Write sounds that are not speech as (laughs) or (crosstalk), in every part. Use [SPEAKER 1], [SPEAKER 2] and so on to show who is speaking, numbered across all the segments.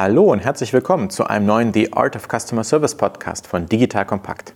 [SPEAKER 1] Hallo und herzlich willkommen zu einem neuen The Art of Customer Service Podcast von Digital Compact.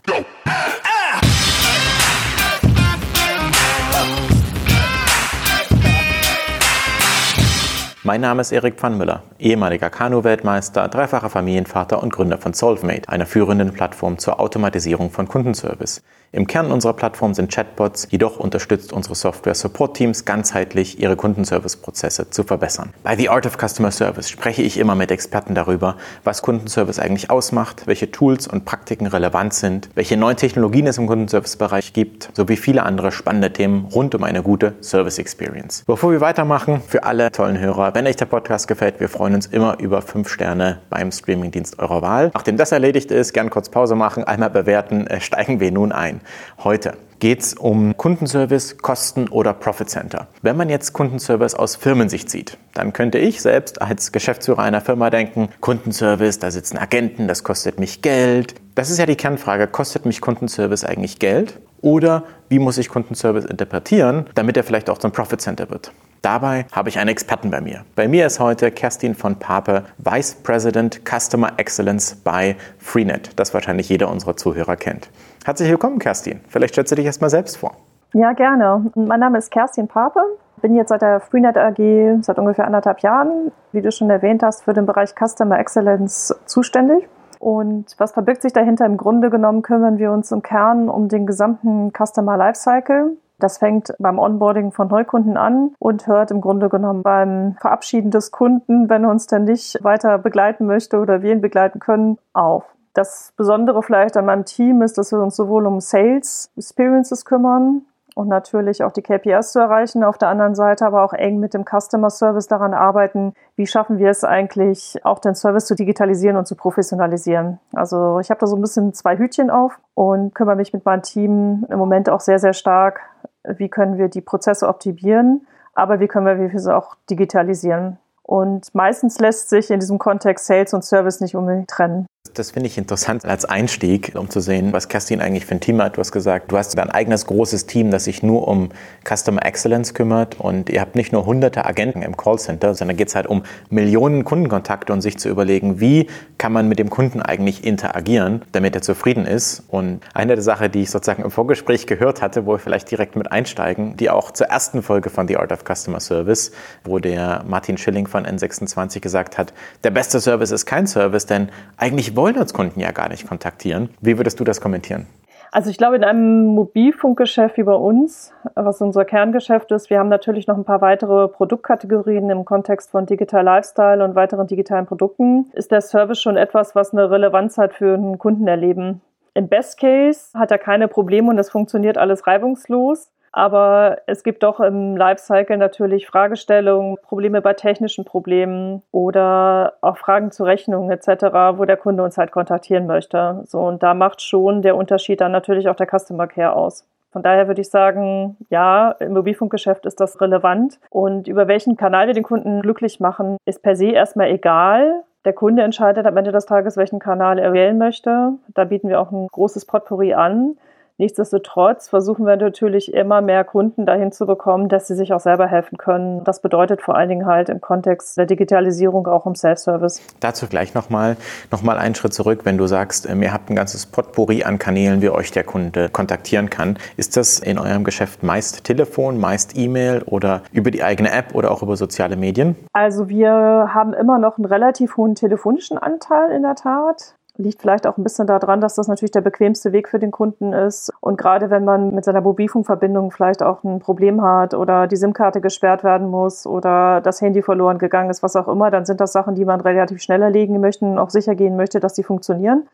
[SPEAKER 1] Mein Name ist Erik Pfannmüller, ehemaliger Kanu-Weltmeister, dreifacher Familienvater und Gründer von Solvemate, einer führenden Plattform zur Automatisierung von Kundenservice. Im Kern unserer Plattform sind Chatbots, jedoch unterstützt unsere Software Support-Teams ganzheitlich, ihre Kundenservice-Prozesse zu verbessern. Bei The Art of Customer Service spreche ich immer mit Experten darüber, was Kundenservice eigentlich ausmacht, welche Tools und Praktiken relevant sind, welche neuen Technologien es im Kundenservice-Bereich gibt, sowie viele andere spannende Themen rund um eine gute Service Experience. Bevor wir weitermachen, für alle tollen Hörer, wenn euch der Podcast gefällt, wir freuen uns immer über 5 Sterne beim Streamingdienst eurer Wahl. Nachdem das erledigt ist, gern kurz Pause machen, einmal bewerten, äh, steigen wir nun ein. Heute geht es um Kundenservice, Kosten oder Profit Center. Wenn man jetzt Kundenservice aus Firmensicht sieht, dann könnte ich selbst als Geschäftsführer einer Firma denken, Kundenservice, da sitzen Agenten, das kostet mich Geld. Das ist ja die Kernfrage, kostet mich Kundenservice eigentlich Geld? Oder wie muss ich Kundenservice interpretieren, damit er vielleicht auch zum Profit Center wird? Dabei habe ich einen Experten bei mir. Bei mir ist heute Kerstin von Pape, Vice President Customer Excellence bei Freenet, das wahrscheinlich jeder unserer Zuhörer kennt. Herzlich willkommen, Kerstin. Vielleicht stellst du dich erstmal selbst vor.
[SPEAKER 2] Ja, gerne. Mein Name ist Kerstin Pape. Bin jetzt seit der Freenet AG seit ungefähr anderthalb Jahren, wie du schon erwähnt hast, für den Bereich Customer Excellence zuständig. Und was verbirgt sich dahinter? Im Grunde genommen kümmern wir uns im Kern um den gesamten Customer Lifecycle. Das fängt beim Onboarding von Neukunden an und hört im Grunde genommen beim Verabschieden des Kunden, wenn er uns dann nicht weiter begleiten möchte oder wir ihn begleiten können, auf. Das Besondere vielleicht an meinem Team ist, dass wir uns sowohl um Sales Experiences kümmern und natürlich auch die KPIs zu erreichen, auf der anderen Seite aber auch eng mit dem Customer Service daran arbeiten, wie schaffen wir es eigentlich, auch den Service zu digitalisieren und zu professionalisieren. Also ich habe da so ein bisschen zwei Hütchen auf und kümmere mich mit meinem Team im Moment auch sehr, sehr stark, wie können wir die Prozesse optimieren, aber wie können wir sie auch digitalisieren. Und meistens lässt sich in diesem Kontext Sales und Service nicht unbedingt trennen.
[SPEAKER 1] Das finde ich interessant als Einstieg, um zu sehen, was Kerstin eigentlich für ein Team hat. Du hast gesagt, du hast ein eigenes großes Team, das sich nur um Customer Excellence kümmert und ihr habt nicht nur hunderte Agenten im Callcenter, sondern geht es halt um Millionen Kundenkontakte und sich zu überlegen, wie kann man mit dem Kunden eigentlich interagieren, damit er zufrieden ist. Und eine der Sachen, die ich sozusagen im Vorgespräch gehört hatte, wo wir vielleicht direkt mit einsteigen, die auch zur ersten Folge von The Art of Customer Service, wo der Martin Schilling von N26 gesagt hat, der beste Service ist kein Service, denn eigentlich wollen uns Kunden ja gar nicht kontaktieren. Wie würdest du das kommentieren?
[SPEAKER 2] Also ich glaube, in einem Mobilfunkgeschäft wie bei uns, was unser Kerngeschäft ist, wir haben natürlich noch ein paar weitere Produktkategorien im Kontext von Digital Lifestyle und weiteren digitalen Produkten, ist der Service schon etwas, was eine Relevanz hat für ein Kundenerleben. Im Best Case hat er keine Probleme und es funktioniert alles reibungslos. Aber es gibt doch im Lifecycle natürlich Fragestellungen, Probleme bei technischen Problemen oder auch Fragen zu Rechnungen etc., wo der Kunde uns halt kontaktieren möchte. So, und da macht schon der Unterschied dann natürlich auch der Customer Care aus. Von daher würde ich sagen, ja, im Mobilfunkgeschäft ist das relevant. Und über welchen Kanal wir den Kunden glücklich machen, ist per se erstmal egal. Der Kunde entscheidet am Ende des Tages, welchen Kanal er wählen möchte. Da bieten wir auch ein großes Potpourri an. Nichtsdestotrotz versuchen wir natürlich immer mehr Kunden dahin zu bekommen, dass sie sich auch selber helfen können. Das bedeutet vor allen Dingen halt im Kontext der Digitalisierung auch im Self-Service.
[SPEAKER 1] Dazu gleich nochmal noch mal einen Schritt zurück, wenn du sagst, ähm, ihr habt ein ganzes Potpourri an Kanälen, wie euch der Kunde kontaktieren kann. Ist das in eurem Geschäft meist Telefon, meist E-Mail oder über die eigene App oder auch über soziale Medien?
[SPEAKER 2] Also wir haben immer noch einen relativ hohen telefonischen Anteil in der Tat. Liegt vielleicht auch ein bisschen daran, dass das natürlich der bequemste Weg für den Kunden ist. Und gerade wenn man mit seiner Mobilfunkverbindung vielleicht auch ein Problem hat oder die SIM-Karte gesperrt werden muss oder das Handy verloren gegangen ist, was auch immer, dann sind das Sachen, die man relativ schnell erlegen möchte und auch sicher gehen möchte, dass die funktionieren.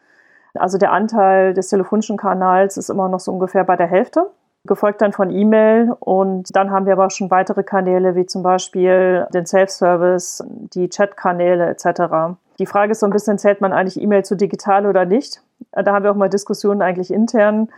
[SPEAKER 2] Also der Anteil des telefonischen Kanals ist immer noch so ungefähr bei der Hälfte gefolgt dann von E-Mail und dann haben wir aber schon weitere Kanäle wie zum Beispiel den Self-Service, die Chat-Kanäle etc. Die Frage ist so ein bisschen, zählt man eigentlich E-Mail zu digital oder nicht? Da haben wir auch mal Diskussionen eigentlich intern.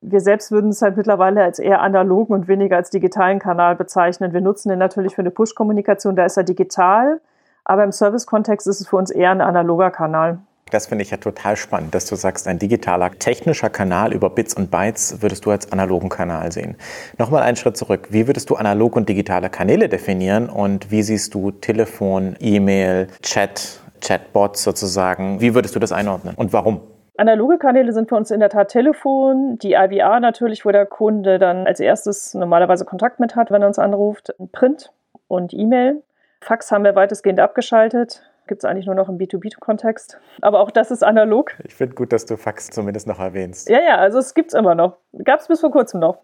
[SPEAKER 2] Wir selbst würden es halt mittlerweile als eher analogen und weniger als digitalen Kanal bezeichnen. Wir nutzen den natürlich für eine Push-Kommunikation, da ist er digital, aber im Service-Kontext ist es für uns eher ein analoger Kanal.
[SPEAKER 1] Das finde ich ja total spannend, dass du sagst, ein digitaler technischer Kanal über Bits und Bytes würdest du als analogen Kanal sehen. Nochmal einen Schritt zurück. Wie würdest du analog und digitale Kanäle definieren und wie siehst du Telefon, E-Mail, Chat, Chatbots sozusagen. Wie würdest du das einordnen und warum?
[SPEAKER 2] Analoge Kanäle sind für uns in der Tat Telefon, die IVR natürlich, wo der Kunde dann als erstes normalerweise Kontakt mit hat, wenn er uns anruft, Print und E-Mail. Fax haben wir weitestgehend abgeschaltet. Gibt es eigentlich nur noch im B2B-Kontext. Aber auch das ist analog.
[SPEAKER 1] Ich finde gut, dass du Fax zumindest noch erwähnst.
[SPEAKER 2] Ja, ja, also es gibt es immer noch. Gab es bis vor kurzem noch.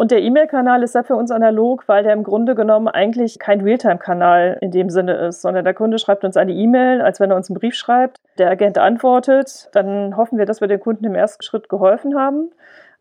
[SPEAKER 2] Und der E-Mail-Kanal ist da für uns analog, weil der im Grunde genommen eigentlich kein Realtime-Kanal in dem Sinne ist, sondern der Kunde schreibt uns eine E-Mail, als wenn er uns einen Brief schreibt. Der Agent antwortet. Dann hoffen wir, dass wir dem Kunden im ersten Schritt geholfen haben.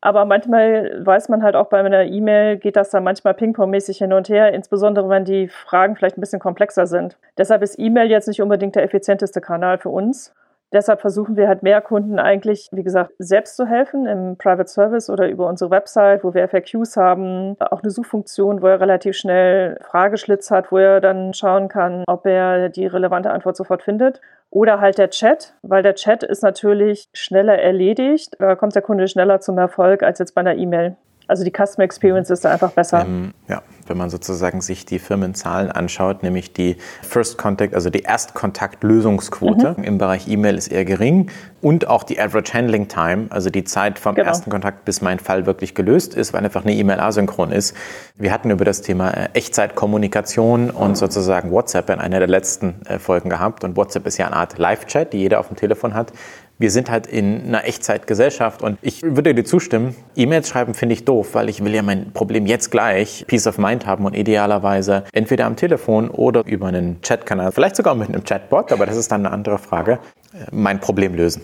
[SPEAKER 2] Aber manchmal weiß man halt auch bei einer E-Mail, geht das dann manchmal ping-pong-mäßig hin und her, insbesondere wenn die Fragen vielleicht ein bisschen komplexer sind. Deshalb ist E-Mail jetzt nicht unbedingt der effizienteste Kanal für uns. Deshalb versuchen wir halt mehr Kunden eigentlich, wie gesagt, selbst zu helfen im Private Service oder über unsere Website, wo wir FAQs haben, auch eine Suchfunktion, wo er relativ schnell Frageschlitz hat, wo er dann schauen kann, ob er die relevante Antwort sofort findet. Oder halt der Chat, weil der Chat ist natürlich schneller erledigt. Da kommt der Kunde schneller zum Erfolg als jetzt bei einer E-Mail. Also die Customer Experience ist da einfach besser. Ähm,
[SPEAKER 1] ja, wenn man sozusagen sich die Firmenzahlen anschaut, nämlich die First Contact, also die Erstkontakt-Lösungsquote mhm. im Bereich E-Mail ist eher gering und auch die Average Handling Time, also die Zeit vom genau. ersten Kontakt, bis mein Fall wirklich gelöst ist, weil einfach eine E-Mail asynchron ist. Wir hatten über das Thema äh, Echtzeitkommunikation und sozusagen WhatsApp in einer der letzten äh, Folgen gehabt und WhatsApp ist ja eine Art Live-Chat, die jeder auf dem Telefon hat wir sind halt in einer Echtzeitgesellschaft und ich würde dir zustimmen, E-Mails schreiben finde ich doof, weil ich will ja mein Problem jetzt gleich Peace of Mind haben und idealerweise entweder am Telefon oder über einen Chatkanal, vielleicht sogar mit einem Chatbot, aber das ist dann eine andere Frage, äh, mein Problem lösen.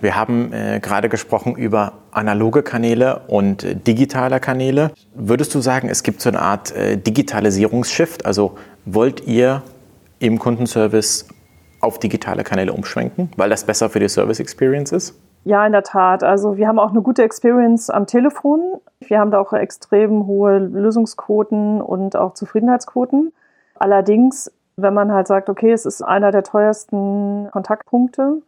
[SPEAKER 1] Wir haben äh, gerade gesprochen über analoge Kanäle und äh, digitale Kanäle. Würdest du sagen, es gibt so eine Art äh, Digitalisierungsshift? Also wollt ihr im Kundenservice auf digitale Kanäle umschwenken, weil das besser für die Service Experience ist?
[SPEAKER 2] Ja, in der Tat. Also wir haben auch eine gute Experience am Telefon. Wir haben da auch extrem hohe Lösungsquoten und auch Zufriedenheitsquoten. Allerdings, wenn man halt sagt, okay, es ist einer der teuersten Kontaktpunkte,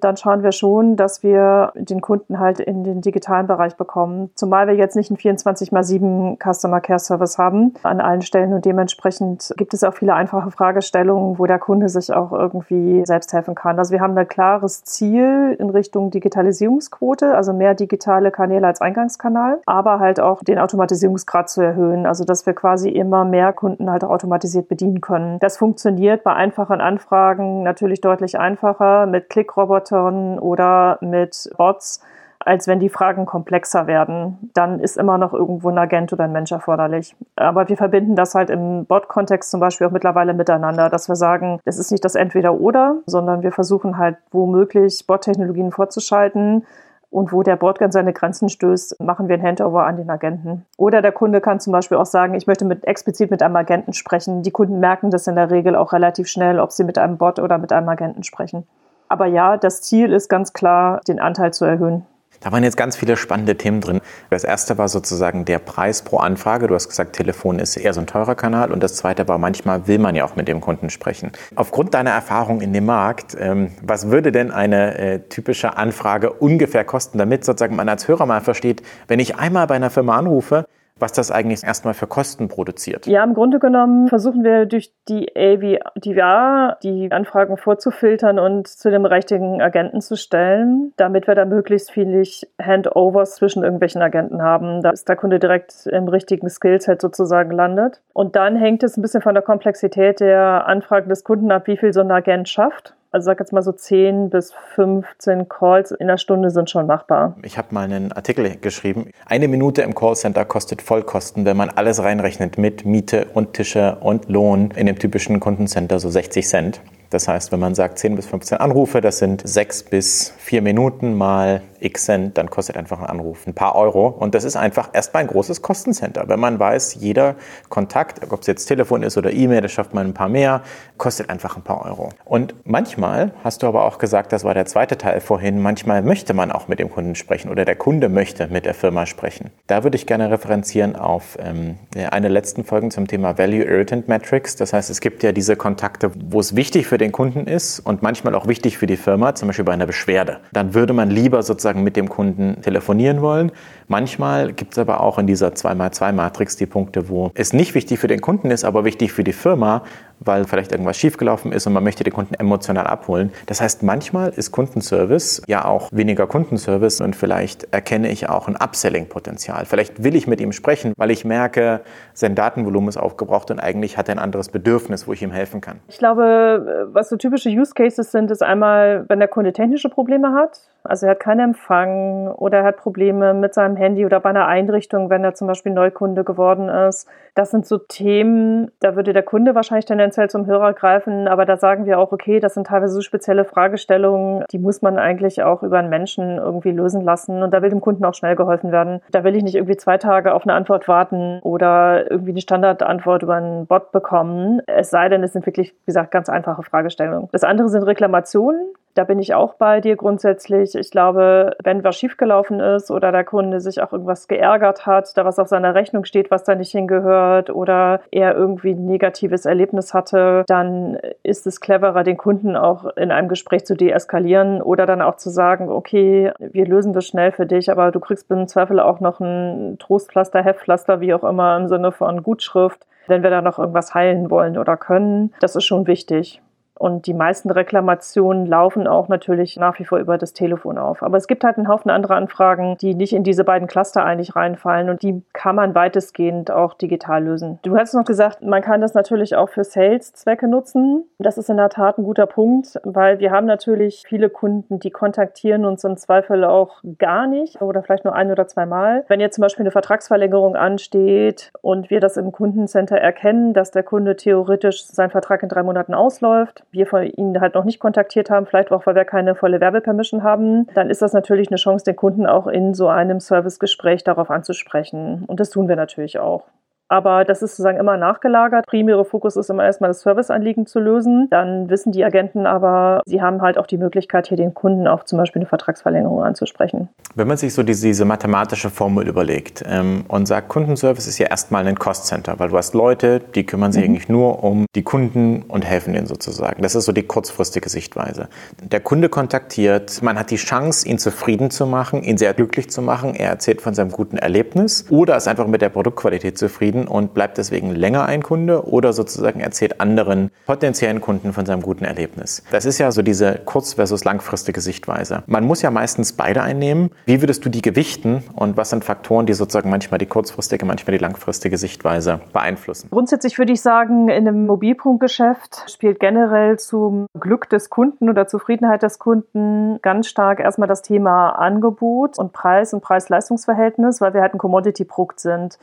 [SPEAKER 2] dann schauen wir schon, dass wir den Kunden halt in den digitalen Bereich bekommen. Zumal wir jetzt nicht einen 24 x 7 Customer Care Service haben an allen Stellen und dementsprechend gibt es auch viele einfache Fragestellungen, wo der Kunde sich auch irgendwie selbst helfen kann. Also wir haben ein klares Ziel in Richtung Digitalisierungsquote, also mehr digitale Kanäle als Eingangskanal, aber halt auch den Automatisierungsgrad zu erhöhen, also dass wir quasi immer mehr Kunden halt auch automatisiert bedienen können. Das funktioniert bei einfachen Anfragen natürlich deutlich einfacher mit Klickrobotern Robotern oder mit Bots, als wenn die Fragen komplexer werden. Dann ist immer noch irgendwo ein Agent oder ein Mensch erforderlich. Aber wir verbinden das halt im Bot-Kontext zum Beispiel auch mittlerweile miteinander, dass wir sagen, es ist nicht das Entweder-Oder, sondern wir versuchen halt womöglich Bot-Technologien vorzuschalten, und wo der Bot an seine Grenzen stößt, machen wir ein Handover an den Agenten. Oder der Kunde kann zum Beispiel auch sagen, ich möchte mit, explizit mit einem Agenten sprechen. Die Kunden merken das in der Regel auch relativ schnell, ob sie mit einem Bot oder mit einem Agenten sprechen. Aber ja, das Ziel ist ganz klar, den Anteil zu erhöhen.
[SPEAKER 1] Da waren jetzt ganz viele spannende Themen drin. Das erste war sozusagen der Preis pro Anfrage. Du hast gesagt, Telefon ist eher so ein teurer Kanal. Und das zweite war, manchmal will man ja auch mit dem Kunden sprechen. Aufgrund deiner Erfahrung in dem Markt, ähm, was würde denn eine äh, typische Anfrage ungefähr kosten, damit sozusagen man als Hörer mal versteht, wenn ich einmal bei einer Firma anrufe, was das eigentlich erstmal für Kosten produziert.
[SPEAKER 2] Ja, im Grunde genommen versuchen wir durch die AVR die Anfragen vorzufiltern und zu dem richtigen Agenten zu stellen, damit wir da möglichst viele Handovers zwischen irgendwelchen Agenten haben, dass der Kunde direkt im richtigen Skillset sozusagen landet. Und dann hängt es ein bisschen von der Komplexität der Anfragen des Kunden ab, wie viel so ein Agent schafft also sag jetzt mal so 10 bis 15 Calls in der Stunde sind schon machbar.
[SPEAKER 1] Ich habe mal einen Artikel geschrieben. Eine Minute im Callcenter kostet Vollkosten, wenn man alles reinrechnet mit Miete und Tische und Lohn in dem typischen Kundencenter so 60 Cent. Das heißt, wenn man sagt 10 bis 15 Anrufe, das sind 6 bis 4 Minuten mal x Cent, dann kostet einfach ein Anruf ein paar Euro. Und das ist einfach erstmal ein großes Kostencenter. Wenn man weiß, jeder Kontakt, ob es jetzt Telefon ist oder E-Mail, das schafft man ein paar mehr, kostet einfach ein paar Euro. Und manchmal, hast du aber auch gesagt, das war der zweite Teil vorhin, manchmal möchte man auch mit dem Kunden sprechen oder der Kunde möchte mit der Firma sprechen. Da würde ich gerne referenzieren auf ähm, eine letzten Folgen zum Thema Value Irritant Metrics. Das heißt, es gibt ja diese Kontakte, wo es wichtig für für den Kunden ist und manchmal auch wichtig für die Firma, zum Beispiel bei einer Beschwerde. Dann würde man lieber sozusagen mit dem Kunden telefonieren wollen. Manchmal gibt es aber auch in dieser 2x2-Matrix die Punkte, wo es nicht wichtig für den Kunden ist, aber wichtig für die Firma, weil vielleicht irgendwas schiefgelaufen ist und man möchte den Kunden emotional abholen. Das heißt, manchmal ist Kundenservice ja auch weniger Kundenservice und vielleicht erkenne ich auch ein Upselling-Potenzial. Vielleicht will ich mit ihm sprechen, weil ich merke, sein Datenvolumen ist aufgebraucht und eigentlich hat er ein anderes Bedürfnis, wo ich ihm helfen kann.
[SPEAKER 2] Ich glaube, was so typische Use Cases sind, ist einmal, wenn der Kunde technische Probleme hat, also er hat keinen Empfang oder er hat Probleme mit seinem Handy oder bei einer Einrichtung, wenn er zum Beispiel Neukunde geworden ist. Das sind so Themen, da würde der Kunde wahrscheinlich tendenziell zum Hörer greifen, aber da sagen wir auch, okay, das sind teilweise so spezielle Fragestellungen, die muss man eigentlich auch über einen Menschen irgendwie lösen lassen und da will dem Kunden auch schnell geholfen werden. Da will ich nicht irgendwie zwei Tage auf eine Antwort warten oder irgendwie eine Standardantwort über einen Bot bekommen. Es sei denn, es sind wirklich, wie gesagt, ganz einfache Fragestellungen. Das andere sind Reklamationen. Da bin ich auch bei dir grundsätzlich. Ich glaube, wenn was schiefgelaufen ist oder der Kunde sich auch irgendwas geärgert hat, da was auf seiner Rechnung steht, was da nicht hingehört oder er irgendwie ein negatives Erlebnis hatte, dann ist es cleverer, den Kunden auch in einem Gespräch zu deeskalieren oder dann auch zu sagen, okay, wir lösen das schnell für dich, aber du kriegst im Zweifel auch noch ein Trostpflaster, Heftpflaster, wie auch immer im Sinne von Gutschrift, wenn wir da noch irgendwas heilen wollen oder können. Das ist schon wichtig. Und die meisten Reklamationen laufen auch natürlich nach wie vor über das Telefon auf. Aber es gibt halt einen Haufen anderer Anfragen, die nicht in diese beiden Cluster eigentlich reinfallen und die kann man weitestgehend auch digital lösen. Du hast noch gesagt, man kann das natürlich auch für Sales-Zwecke nutzen. Das ist in der Tat ein guter Punkt, weil wir haben natürlich viele Kunden, die kontaktieren uns im Zweifel auch gar nicht oder vielleicht nur ein oder zweimal. Wenn jetzt zum Beispiel eine Vertragsverlängerung ansteht und wir das im Kundencenter erkennen, dass der Kunde theoretisch sein Vertrag in drei Monaten ausläuft, wir von ihnen halt noch nicht kontaktiert haben, vielleicht auch, weil wir keine volle Werbepermission haben, dann ist das natürlich eine Chance, den Kunden auch in so einem Servicegespräch darauf anzusprechen. Und das tun wir natürlich auch. Aber das ist sozusagen immer nachgelagert. Primäre Fokus ist immer erstmal das Serviceanliegen zu lösen. Dann wissen die Agenten aber, sie haben halt auch die Möglichkeit, hier den Kunden auch zum Beispiel eine Vertragsverlängerung anzusprechen.
[SPEAKER 1] Wenn man sich so diese, diese mathematische Formel überlegt ähm, und sagt, Kundenservice ist ja erstmal ein Cost-Center, weil du hast Leute, die kümmern sich mhm. eigentlich nur um die Kunden und helfen ihnen sozusagen. Das ist so die kurzfristige Sichtweise. Der Kunde kontaktiert, man hat die Chance, ihn zufrieden zu machen, ihn sehr glücklich zu machen. Er erzählt von seinem guten Erlebnis oder ist einfach mit der Produktqualität zufrieden zufrieden und bleibt deswegen länger ein Kunde oder sozusagen erzählt anderen potenziellen Kunden von seinem guten Erlebnis. Das ist ja so diese kurz- versus langfristige Sichtweise. Man muss ja meistens beide einnehmen. Wie würdest du die gewichten und was sind Faktoren, die sozusagen manchmal die kurzfristige, manchmal die langfristige Sichtweise beeinflussen?
[SPEAKER 2] Grundsätzlich würde ich sagen, in einem Mobilpunktgeschäft spielt generell zum Glück des Kunden oder Zufriedenheit des Kunden ganz stark erstmal das Thema Angebot und Preis und Preis-Leistungs-Verhältnis, weil wir halt ein Commodity-Produkt sind.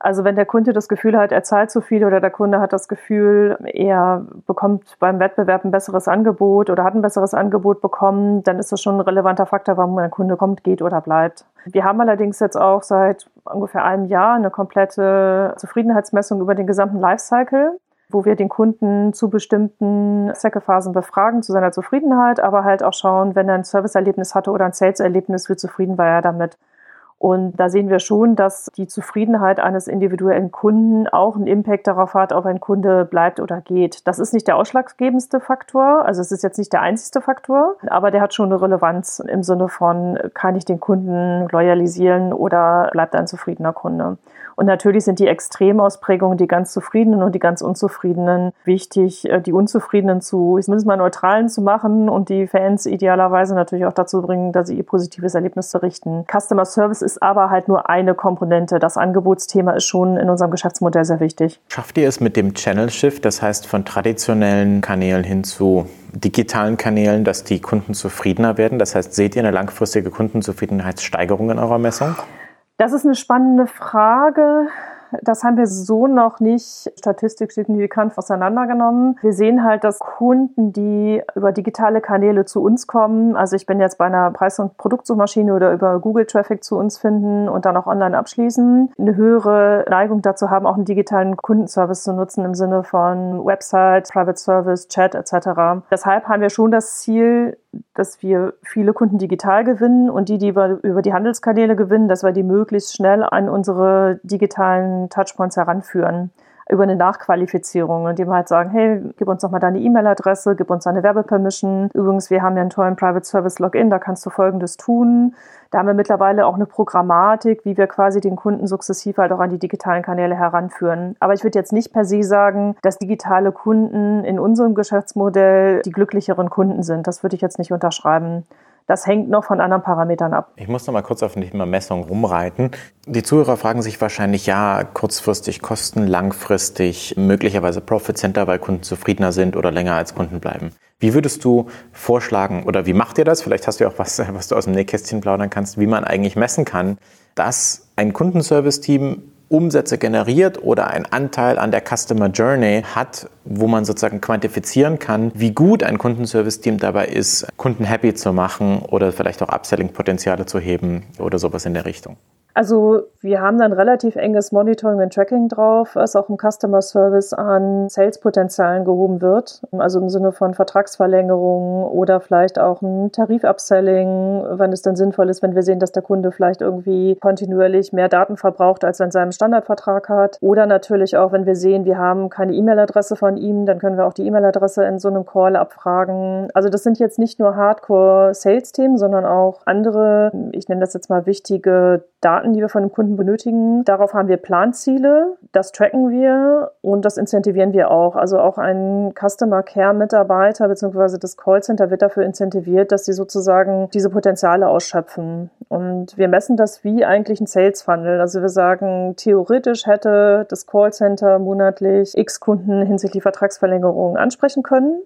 [SPEAKER 2] Also wenn der Kunde das Gefühl hat, er zahlt zu viel oder der Kunde hat das Gefühl, er bekommt beim Wettbewerb ein besseres Angebot oder hat ein besseres Angebot bekommen, dann ist das schon ein relevanter Faktor, warum der Kunde kommt, geht oder bleibt. Wir haben allerdings jetzt auch seit ungefähr einem Jahr eine komplette Zufriedenheitsmessung über den gesamten Lifecycle wo wir den Kunden zu bestimmten Säckephasen befragen, zu seiner Zufriedenheit, aber halt auch schauen, wenn er ein Serviceerlebnis hatte oder ein Sales-Erlebnis, wie zufrieden war er damit. Und da sehen wir schon, dass die Zufriedenheit eines individuellen Kunden auch einen Impact darauf hat, ob ein Kunde bleibt oder geht. Das ist nicht der ausschlaggebendste Faktor, also es ist jetzt nicht der einzigste Faktor, aber der hat schon eine Relevanz im Sinne von, kann ich den Kunden loyalisieren oder bleibt ein zufriedener Kunde. Und natürlich sind die Extremausprägungen, die ganz Zufriedenen und die ganz Unzufriedenen wichtig, äh, die Unzufriedenen zu, zumindest mal neutralen zu machen und die Fans idealerweise natürlich auch dazu bringen, dass sie ihr positives Erlebnis berichten. Customer Service ist aber halt nur eine Komponente. Das Angebotsthema ist schon in unserem Geschäftsmodell sehr wichtig.
[SPEAKER 1] Schafft ihr es mit dem Channel Shift, das heißt von traditionellen Kanälen hin zu digitalen Kanälen, dass die Kunden zufriedener werden? Das heißt, seht ihr eine langfristige Kundenzufriedenheitssteigerung in eurer Messung?
[SPEAKER 2] Das ist eine spannende Frage. Das haben wir so noch nicht statistisch signifikant auseinandergenommen. Wir sehen halt, dass Kunden, die über digitale Kanäle zu uns kommen, also ich bin jetzt bei einer Preis- und Produktsuchmaschine oder über Google Traffic zu uns finden und dann auch online abschließen, eine höhere Neigung dazu haben, auch einen digitalen Kundenservice zu nutzen im Sinne von Website, Private Service, Chat etc. Deshalb haben wir schon das Ziel, dass wir viele Kunden digital gewinnen und die, die wir über die Handelskanäle gewinnen, dass wir die möglichst schnell an unsere digitalen Touchpoints heranführen. Über eine Nachqualifizierung, indem wir halt sagen, hey, gib uns doch mal deine E-Mail-Adresse, gib uns deine Werbepermission. Übrigens, wir haben ja einen tollen Private Service Login, da kannst du Folgendes tun. Da haben wir mittlerweile auch eine Programmatik, wie wir quasi den Kunden sukzessiv halt auch an die digitalen Kanäle heranführen. Aber ich würde jetzt nicht per se sagen, dass digitale Kunden in unserem Geschäftsmodell die glücklicheren Kunden sind. Das würde ich jetzt nicht unterschreiben. Das hängt noch von anderen Parametern ab.
[SPEAKER 1] Ich muss noch mal kurz auf das Thema Messung rumreiten. Die Zuhörer fragen sich wahrscheinlich, ja, kurzfristig Kosten, langfristig möglicherweise Profit Center, weil Kunden zufriedener sind oder länger als Kunden bleiben. Wie würdest du vorschlagen oder wie macht ihr das? Vielleicht hast du ja auch was, (laughs) was du aus dem Nähkästchen plaudern kannst, wie man eigentlich messen kann, dass ein Kundenservice-Team Umsätze generiert oder einen Anteil an der Customer Journey hat, wo man sozusagen quantifizieren kann, wie gut ein Kundenservice-Team dabei ist, Kunden happy zu machen oder vielleicht auch Upselling-Potenziale zu heben oder sowas in der Richtung.
[SPEAKER 2] Also wir haben dann relativ enges Monitoring und Tracking drauf, was auch im Customer Service an Sales-Potenzialen gehoben wird. Also im Sinne von Vertragsverlängerungen oder vielleicht auch ein Tarif-Upselling, wenn es dann sinnvoll ist, wenn wir sehen, dass der Kunde vielleicht irgendwie kontinuierlich mehr Daten verbraucht, als in seinem Standardvertrag hat. Oder natürlich auch, wenn wir sehen, wir haben keine E-Mail-Adresse von ihm, dann können wir auch die E-Mail-Adresse in so einem Call abfragen. Also das sind jetzt nicht nur Hardcore-Sales-Themen, sondern auch andere, ich nenne das jetzt mal wichtige Daten, die wir von dem Kunden benötigen. Darauf haben wir Planziele, das tracken wir und das incentivieren wir auch. Also auch ein Customer Care Mitarbeiter bzw. das Callcenter wird dafür incentiviert, dass sie sozusagen diese Potenziale ausschöpfen. Und wir messen das wie eigentlich ein Sales Funnel. Also wir sagen, theoretisch hätte das Callcenter monatlich x Kunden hinsichtlich Vertragsverlängerung ansprechen können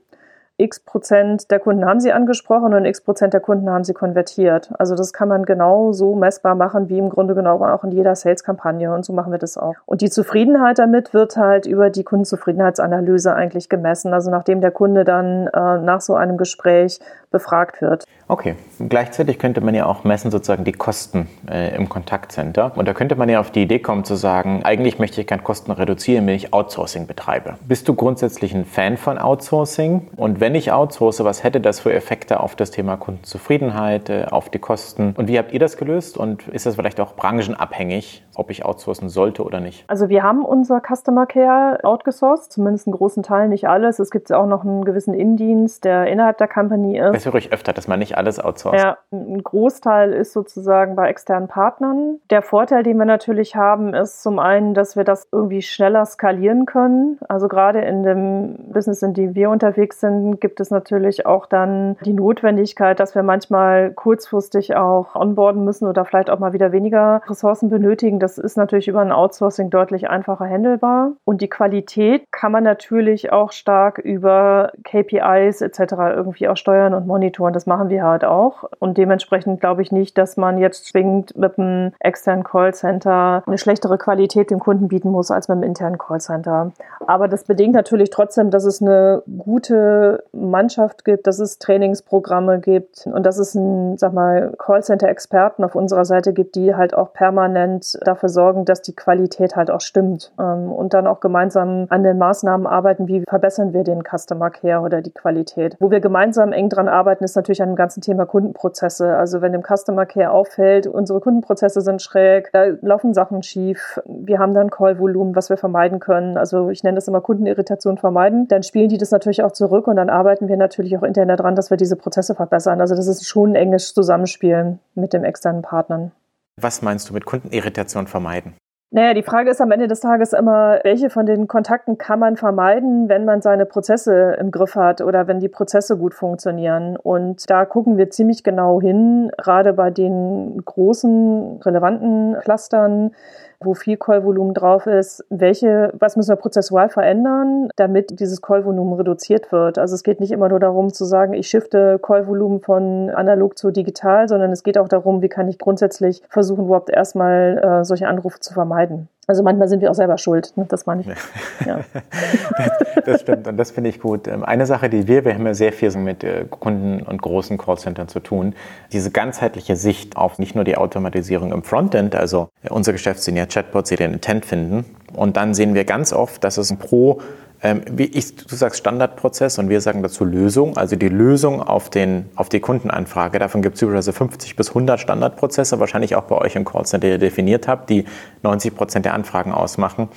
[SPEAKER 2] x Prozent der Kunden haben sie angesprochen und x Prozent der Kunden haben sie konvertiert. Also das kann man genau so messbar machen, wie im Grunde genommen auch in jeder Sales-Kampagne und so machen wir das auch. Und die Zufriedenheit damit wird halt über die Kundenzufriedenheitsanalyse eigentlich gemessen. Also nachdem der Kunde dann äh, nach so einem Gespräch befragt wird.
[SPEAKER 1] Okay, gleichzeitig könnte man ja auch messen sozusagen die Kosten äh, im Kontaktcenter. Und da könnte man ja auf die Idee kommen zu sagen, eigentlich möchte ich gerne Kosten reduzieren, wenn ich Outsourcing betreibe. Bist du grundsätzlich ein Fan von Outsourcing? Und wenn ich outsource, was hätte das für Effekte auf das Thema Kundenzufriedenheit, äh, auf die Kosten? Und wie habt ihr das gelöst? Und ist das vielleicht auch branchenabhängig, ob ich outsourcen sollte oder nicht?
[SPEAKER 2] Also wir haben unser Customer Care outgesourced, zumindest einen großen Teil, nicht alles. Es gibt auch noch einen gewissen Indienst, der innerhalb der Company ist.
[SPEAKER 1] Das höre ich öfter, dass man nicht alles outsourced.
[SPEAKER 2] Ja, ein Großteil ist sozusagen bei externen Partnern. Der Vorteil, den wir natürlich haben, ist zum einen, dass wir das irgendwie schneller skalieren können. Also gerade in dem Business, in dem wir unterwegs sind, gibt es natürlich auch dann die Notwendigkeit, dass wir manchmal kurzfristig auch onboarden müssen oder vielleicht auch mal wieder weniger Ressourcen benötigen. Das ist natürlich über ein Outsourcing deutlich einfacher handelbar. Und die Qualität kann man natürlich auch stark über KPIs etc. irgendwie auch steuern und monitoren. Das machen wir halt auch. Und dementsprechend glaube ich nicht, dass man jetzt zwingend mit einem externen Callcenter eine schlechtere Qualität dem Kunden bieten muss als mit einem internen Callcenter. Aber das bedingt natürlich trotzdem, dass es eine gute Mannschaft gibt, dass es Trainingsprogramme gibt und dass es ein, sag mal, Callcenter-Experten auf unserer Seite gibt, die halt auch permanent dafür sorgen, dass die Qualität halt auch stimmt ähm, und dann auch gemeinsam an den Maßnahmen arbeiten, wie verbessern wir den Customer Care oder die Qualität. Wo wir gemeinsam eng dran arbeiten, ist natürlich an dem ganzen Thema Kundenprozesse. Also wenn dem Customer Care auffällt, unsere Kundenprozesse sind schräg, da laufen Sachen schief, wir haben dann Callvolumen, was wir vermeiden können. Also ich nenne das immer Kundenirritation vermeiden. Dann spielen die das natürlich auch zurück und dann arbeiten wir natürlich auch intern daran, dass wir diese Prozesse verbessern. Also das ist schon ein enges Zusammenspiel mit den externen Partnern.
[SPEAKER 1] Was meinst du mit Kundenirritation vermeiden?
[SPEAKER 2] Naja, die Frage ist am Ende des Tages immer, welche von den Kontakten kann man vermeiden, wenn man seine Prozesse im Griff hat oder wenn die Prozesse gut funktionieren. Und da gucken wir ziemlich genau hin, gerade bei den großen, relevanten Clustern, wo viel Callvolumen drauf ist, welche, was müssen wir prozessual verändern, damit dieses Callvolumen reduziert wird. Also es geht nicht immer nur darum zu sagen, ich shifte Callvolumen von analog zu digital, sondern es geht auch darum, wie kann ich grundsätzlich versuchen, überhaupt erstmal äh, solche Anrufe zu vermeiden. Also manchmal sind wir auch selber schuld, ne? das meine ich. Ja. (laughs)
[SPEAKER 1] das, das, stimmt und das finde ich gut. Ähm, eine Sache, die wir, wir haben ja sehr viel mit äh, Kunden und großen Callcentern zu tun, diese ganzheitliche Sicht auf nicht nur die Automatisierung im Frontend, also äh, unser Geschäft sind ja Chatbots, die den Intent finden und dann sehen wir ganz oft, dass es pro ähm, wie ich, du sagst Standardprozess und wir sagen dazu Lösung, also die Lösung auf, den, auf die Kundenanfrage. Davon gibt es übrigens 50 bis 100 Standardprozesse, wahrscheinlich auch bei euch im Callcenter, die ihr definiert habt, die 90 Prozent der Anfragen ausmachen.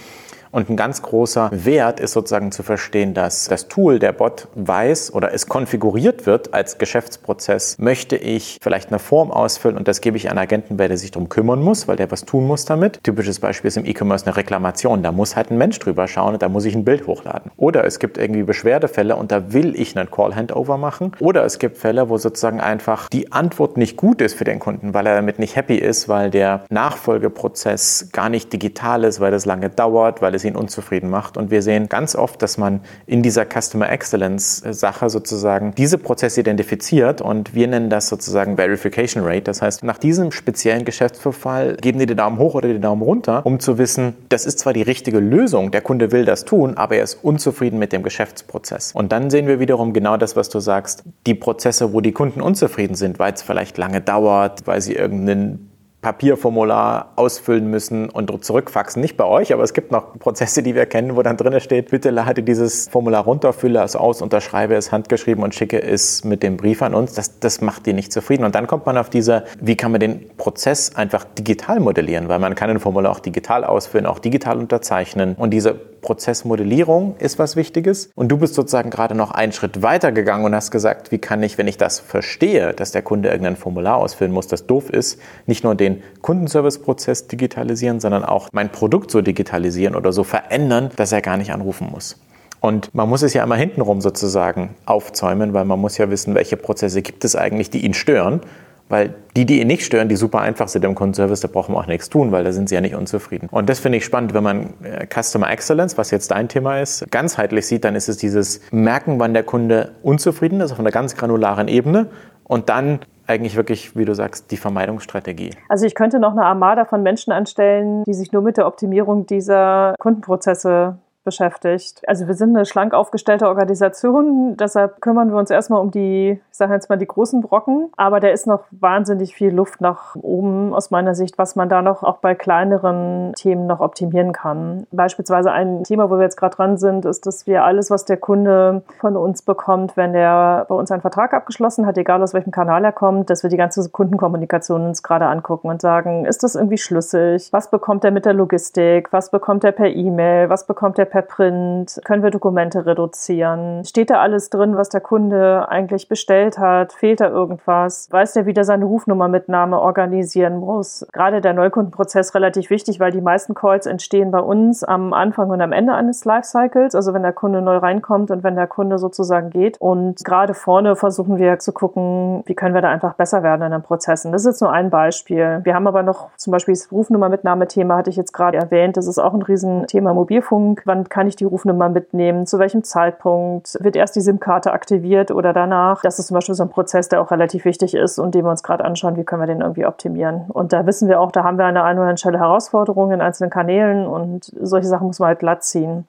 [SPEAKER 1] Und ein ganz großer Wert ist sozusagen zu verstehen, dass das Tool, der Bot, weiß oder es konfiguriert wird als Geschäftsprozess, möchte ich vielleicht eine Form ausfüllen und das gebe ich an Agenten, der sich darum kümmern muss, weil der was tun muss damit. Typisches Beispiel ist im E-Commerce eine Reklamation. Da muss halt ein Mensch drüber schauen und da muss ich ein Bild hochladen. Oder es gibt irgendwie Beschwerdefälle und da will ich einen Call-Handover machen. Oder es gibt Fälle, wo sozusagen einfach die Antwort nicht gut ist für den Kunden, weil er damit nicht happy ist, weil der Nachfolgeprozess gar nicht digital ist, weil das lange dauert, weil es ihn unzufrieden macht. Und wir sehen ganz oft, dass man in dieser Customer Excellence Sache sozusagen diese Prozesse identifiziert und wir nennen das sozusagen Verification Rate. Das heißt, nach diesem speziellen Geschäftsverfall geben die den Daumen hoch oder den Daumen runter, um zu wissen, das ist zwar die richtige Lösung, der Kunde will das tun, aber er ist unzufrieden mit dem Geschäftsprozess. Und dann sehen wir wiederum genau das, was du sagst, die Prozesse, wo die Kunden unzufrieden sind, weil es vielleicht lange dauert, weil sie irgendeinen Papierformular ausfüllen müssen und zurückfaxen. Nicht bei euch, aber es gibt noch Prozesse, die wir kennen, wo dann drin steht, bitte lade dieses Formular runter, fülle es aus, unterschreibe es handgeschrieben und schicke es mit dem Brief an uns. Das, das macht die nicht zufrieden. Und dann kommt man auf diese, wie kann man den Prozess einfach digital modellieren, weil man kann ein Formular auch digital ausfüllen, auch digital unterzeichnen. Und diese Prozessmodellierung ist was Wichtiges. Und du bist sozusagen gerade noch einen Schritt weiter gegangen und hast gesagt, wie kann ich, wenn ich das verstehe, dass der Kunde irgendein Formular ausfüllen muss, das doof ist, nicht nur den Kundenservice-Prozess digitalisieren, sondern auch mein Produkt so digitalisieren oder so verändern, dass er gar nicht anrufen muss. Und man muss es ja immer hintenrum sozusagen aufzäumen, weil man muss ja wissen, welche Prozesse gibt es eigentlich, die ihn stören weil die, die ihn nicht stören, die super einfach sind im Kundenservice, da brauchen wir auch nichts tun, weil da sind sie ja nicht unzufrieden. Und das finde ich spannend, wenn man äh, Customer Excellence, was jetzt dein Thema ist, ganzheitlich sieht, dann ist es dieses Merken, wann der Kunde unzufrieden ist, auf einer ganz granularen Ebene und dann eigentlich wirklich, wie du sagst, die Vermeidungsstrategie.
[SPEAKER 2] Also ich könnte noch eine Armada von Menschen anstellen, die sich nur mit der Optimierung dieser Kundenprozesse beschäftigt. Also wir sind eine schlank aufgestellte Organisation, deshalb kümmern wir uns erstmal um die, ich sage jetzt mal die großen Brocken, aber da ist noch wahnsinnig viel Luft nach oben aus meiner Sicht, was man da noch auch bei kleineren Themen noch optimieren kann. Beispielsweise ein Thema, wo wir jetzt gerade dran sind, ist, dass wir alles, was der Kunde von uns bekommt, wenn er bei uns einen Vertrag abgeschlossen hat, egal aus welchem Kanal er kommt, dass wir die ganze Kundenkommunikation uns gerade angucken und sagen, ist das irgendwie schlüssig? Was bekommt er mit der Logistik? Was bekommt er per E-Mail? Was bekommt er per per Print? Können wir Dokumente reduzieren? Steht da alles drin, was der Kunde eigentlich bestellt hat? Fehlt da irgendwas? Weiß der, wie der seine Rufnummermitnahme organisieren muss? Gerade der Neukundenprozess relativ wichtig, weil die meisten Calls entstehen bei uns am Anfang und am Ende eines Lifecycles, also wenn der Kunde neu reinkommt und wenn der Kunde sozusagen geht. Und gerade vorne versuchen wir zu gucken, wie können wir da einfach besser werden in den Prozessen. Das ist jetzt nur ein Beispiel. Wir haben aber noch zum Beispiel das Rufnummermitnahmethema, hatte ich jetzt gerade erwähnt. Das ist auch ein Riesenthema Mobilfunk. Wann kann ich die Rufnummer mitnehmen, zu welchem Zeitpunkt, wird erst die SIM-Karte aktiviert oder danach. Das ist zum Beispiel so ein Prozess, der auch relativ wichtig ist und den wir uns gerade anschauen, wie können wir den irgendwie optimieren. Und da wissen wir auch, da haben wir an der einen oder anderen Stelle Herausforderungen in einzelnen Kanälen und solche Sachen muss man halt glatt ziehen.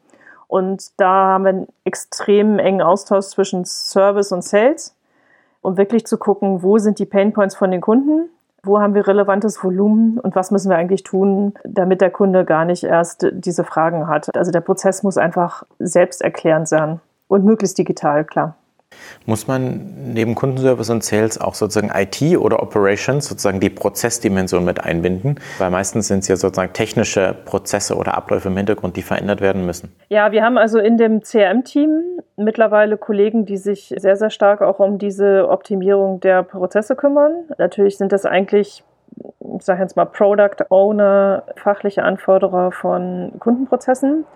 [SPEAKER 2] Und da haben wir einen extrem engen Austausch zwischen Service und Sales, um wirklich zu gucken, wo sind die Painpoints von den Kunden wo haben wir relevantes Volumen und was müssen wir eigentlich tun, damit der Kunde gar nicht erst diese Fragen hat. Also der Prozess muss einfach selbsterklärend sein und möglichst digital, klar.
[SPEAKER 1] Muss man neben Kundenservice und Sales auch sozusagen IT oder Operations, sozusagen die Prozessdimension mit einbinden? Weil meistens sind es ja sozusagen technische Prozesse oder Abläufe im Hintergrund, die verändert werden müssen.
[SPEAKER 2] Ja, wir haben also in dem CRM-Team mittlerweile Kollegen, die sich sehr, sehr stark auch um diese Optimierung der Prozesse kümmern. Natürlich sind das eigentlich ich sage jetzt mal Product Owner, fachliche Anforderer von Kundenprozessen.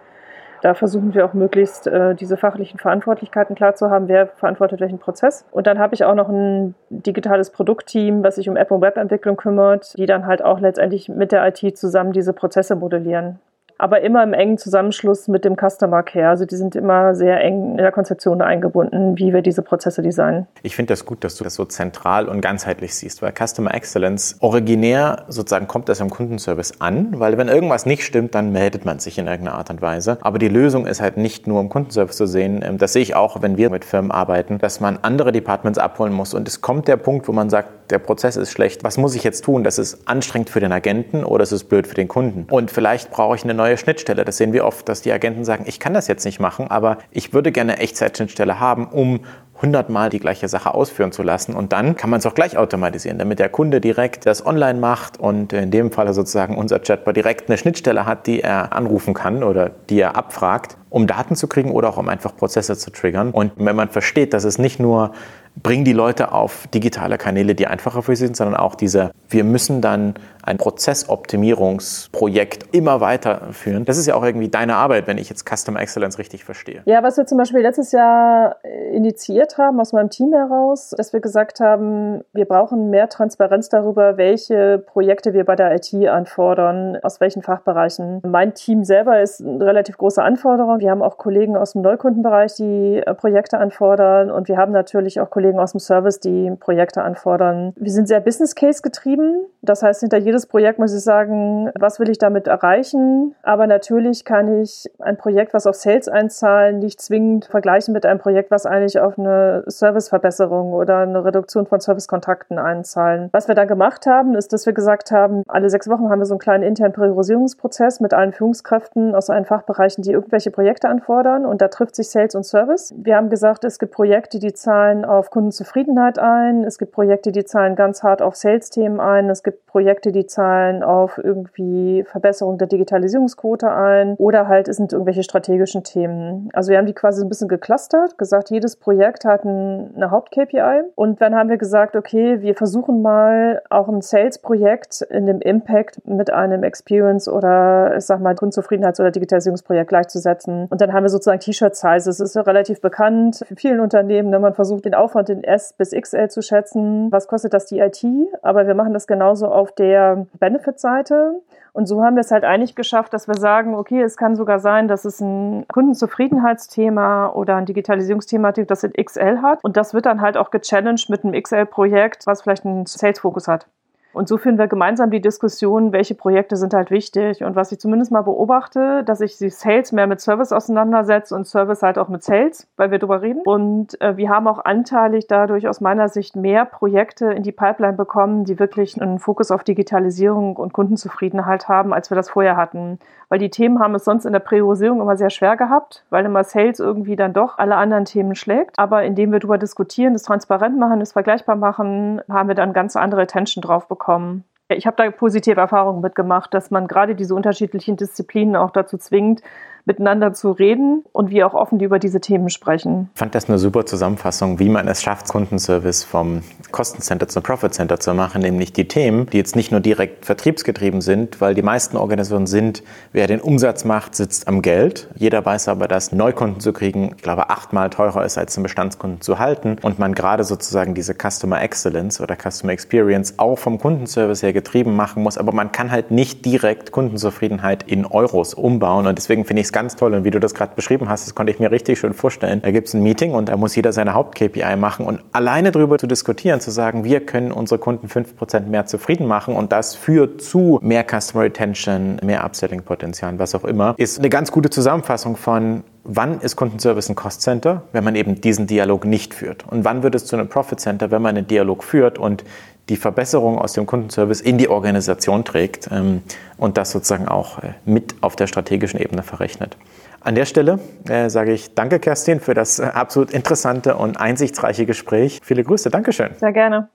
[SPEAKER 2] Da versuchen wir auch möglichst äh, diese fachlichen Verantwortlichkeiten klar zu haben, wer verantwortet welchen Prozess. Und dann habe ich auch noch ein digitales Produktteam, was sich um App- und Webentwicklung kümmert, die dann halt auch letztendlich mit der IT zusammen diese Prozesse modellieren aber immer im engen Zusammenschluss mit dem Customer Care. Also die sind immer sehr eng in der Konzeption eingebunden, wie wir diese Prozesse designen.
[SPEAKER 1] Ich finde das gut, dass du das so zentral und ganzheitlich siehst, weil Customer Excellence originär sozusagen kommt das im Kundenservice an, weil wenn irgendwas nicht stimmt, dann meldet man sich in irgendeiner Art und Weise. Aber die Lösung ist halt nicht nur im Kundenservice zu sehen. Ähm, das sehe ich auch, wenn wir mit Firmen arbeiten, dass man andere Departments abholen muss. Und es kommt der Punkt, wo man sagt, der Prozess ist schlecht. Was muss ich jetzt tun? Das ist anstrengend für den Agenten oder es ist blöd für den Kunden. Und vielleicht brauche ich eine neue neue Schnittstelle. Das sehen wir oft, dass die Agenten sagen, ich kann das jetzt nicht machen, aber ich würde gerne eine Echtzeitschnittstelle haben, um hundertmal die gleiche Sache ausführen zu lassen. Und dann kann man es auch gleich automatisieren, damit der Kunde direkt das online macht und in dem Falle sozusagen unser Chatbot direkt eine Schnittstelle hat, die er anrufen kann oder die er abfragt, um Daten zu kriegen oder auch um einfach Prozesse zu triggern. Und wenn man versteht, dass es nicht nur bringen die Leute auf digitale Kanäle, die einfacher für sie sind, sondern auch diese, wir müssen dann ein Prozessoptimierungsprojekt immer weiterführen. Das ist ja auch irgendwie deine Arbeit, wenn ich jetzt Customer Excellence richtig verstehe.
[SPEAKER 2] Ja, was wir zum Beispiel letztes Jahr initiiert haben aus meinem Team heraus, dass wir gesagt haben, wir brauchen mehr Transparenz darüber, welche Projekte wir bei der IT anfordern, aus welchen Fachbereichen. Mein Team selber ist eine relativ große Anforderung. Wir haben auch Kollegen aus dem Neukundenbereich, die Projekte anfordern und wir haben natürlich auch Kollegen, Kollegen aus dem Service, die Projekte anfordern. Wir sind sehr Business Case getrieben. Das heißt, hinter jedes Projekt muss ich sagen, was will ich damit erreichen? Aber natürlich kann ich ein Projekt, was auf Sales einzahlen, nicht zwingend vergleichen mit einem Projekt, was eigentlich auf eine Serviceverbesserung oder eine Reduktion von Servicekontakten einzahlen. Was wir da gemacht haben, ist, dass wir gesagt haben, alle sechs Wochen haben wir so einen kleinen internen Priorisierungsprozess mit allen Führungskräften aus allen Fachbereichen, die irgendwelche Projekte anfordern. Und da trifft sich Sales und Service. Wir haben gesagt, es gibt Projekte, die zahlen auf Kundenzufriedenheit ein. Es gibt Projekte, die zahlen ganz hart auf Sales-Themen ein. Es gibt Projekte, die zahlen auf irgendwie Verbesserung der Digitalisierungsquote ein. Oder halt es sind irgendwelche strategischen Themen. Also wir haben die quasi ein bisschen geclustert, gesagt, jedes Projekt hat eine Haupt-KPI. Und dann haben wir gesagt, okay, wir versuchen mal auch ein Sales-Projekt in dem Impact mit einem Experience oder ich sag mal Kundenzufriedenheits- oder Digitalisierungsprojekt gleichzusetzen. Und dann haben wir sozusagen T-Shirt-Sizes. Das ist ja relativ bekannt für vielen Unternehmen. Ne? Man versucht den Aufwand in S bis XL zu schätzen, was kostet das die IT, aber wir machen das genauso auf der Benefit-Seite. Und so haben wir es halt eigentlich geschafft, dass wir sagen, okay, es kann sogar sein, dass es ein Kundenzufriedenheitsthema oder ein Digitalisierungsthema, das in XL hat. Und das wird dann halt auch gechallenged mit einem XL-Projekt, was vielleicht einen Sales-Fokus hat. Und so führen wir gemeinsam die Diskussion, welche Projekte sind halt wichtig. Und was ich zumindest mal beobachte, dass ich die Sales mehr mit Service auseinandersetze und Service halt auch mit Sales, weil wir darüber reden. Und äh, wir haben auch anteilig dadurch aus meiner Sicht mehr Projekte in die Pipeline bekommen, die wirklich einen Fokus auf Digitalisierung und Kundenzufriedenheit haben, als wir das vorher hatten. Weil die Themen haben es sonst in der Priorisierung immer sehr schwer gehabt, weil immer Sales irgendwie dann doch alle anderen Themen schlägt. Aber indem wir darüber diskutieren, das transparent machen, das vergleichbar machen, haben wir dann ganz andere Attention drauf bekommen bekommen. Ich habe da positive Erfahrungen mitgemacht, dass man gerade diese unterschiedlichen Disziplinen auch dazu zwingt, miteinander zu reden und wir auch offen über diese Themen sprechen.
[SPEAKER 1] Ich fand das eine super Zusammenfassung, wie man es schafft, Kundenservice vom Kostencenter zum Profit Center zu machen, nämlich die Themen, die jetzt nicht nur direkt vertriebsgetrieben sind, weil die meisten Organisationen sind, wer den Umsatz macht, sitzt am Geld. Jeder weiß aber, dass Neukunden zu kriegen, ich glaube, achtmal teurer ist, als einen Bestandskunden zu halten und man gerade sozusagen diese Customer Excellence oder Customer Experience auch vom Kundenservice her getrieben machen muss, aber man kann halt nicht direkt Kundenzufriedenheit in Euros umbauen und deswegen finde ich es ganz toll. Und wie du das gerade beschrieben hast, das konnte ich mir richtig schön vorstellen. Da gibt es ein Meeting und da muss jeder seine Haupt-KPI machen. Und alleine darüber zu diskutieren, zu sagen, wir können unsere Kunden 5% mehr zufrieden machen und das führt zu mehr Customer Retention, mehr Upselling-Potenzial, was auch immer, ist eine ganz gute Zusammenfassung von, wann ist Kundenservice ein Cost Center, wenn man eben diesen Dialog nicht führt? Und wann wird es zu einem Profit Center, wenn man einen Dialog führt und die Verbesserung aus dem Kundenservice in die Organisation trägt ähm, und das sozusagen auch äh, mit auf der strategischen Ebene verrechnet. An der Stelle äh, sage ich danke, Kerstin, für das äh, absolut interessante und einsichtsreiche Gespräch. Viele Grüße, Dankeschön.
[SPEAKER 2] Sehr gerne.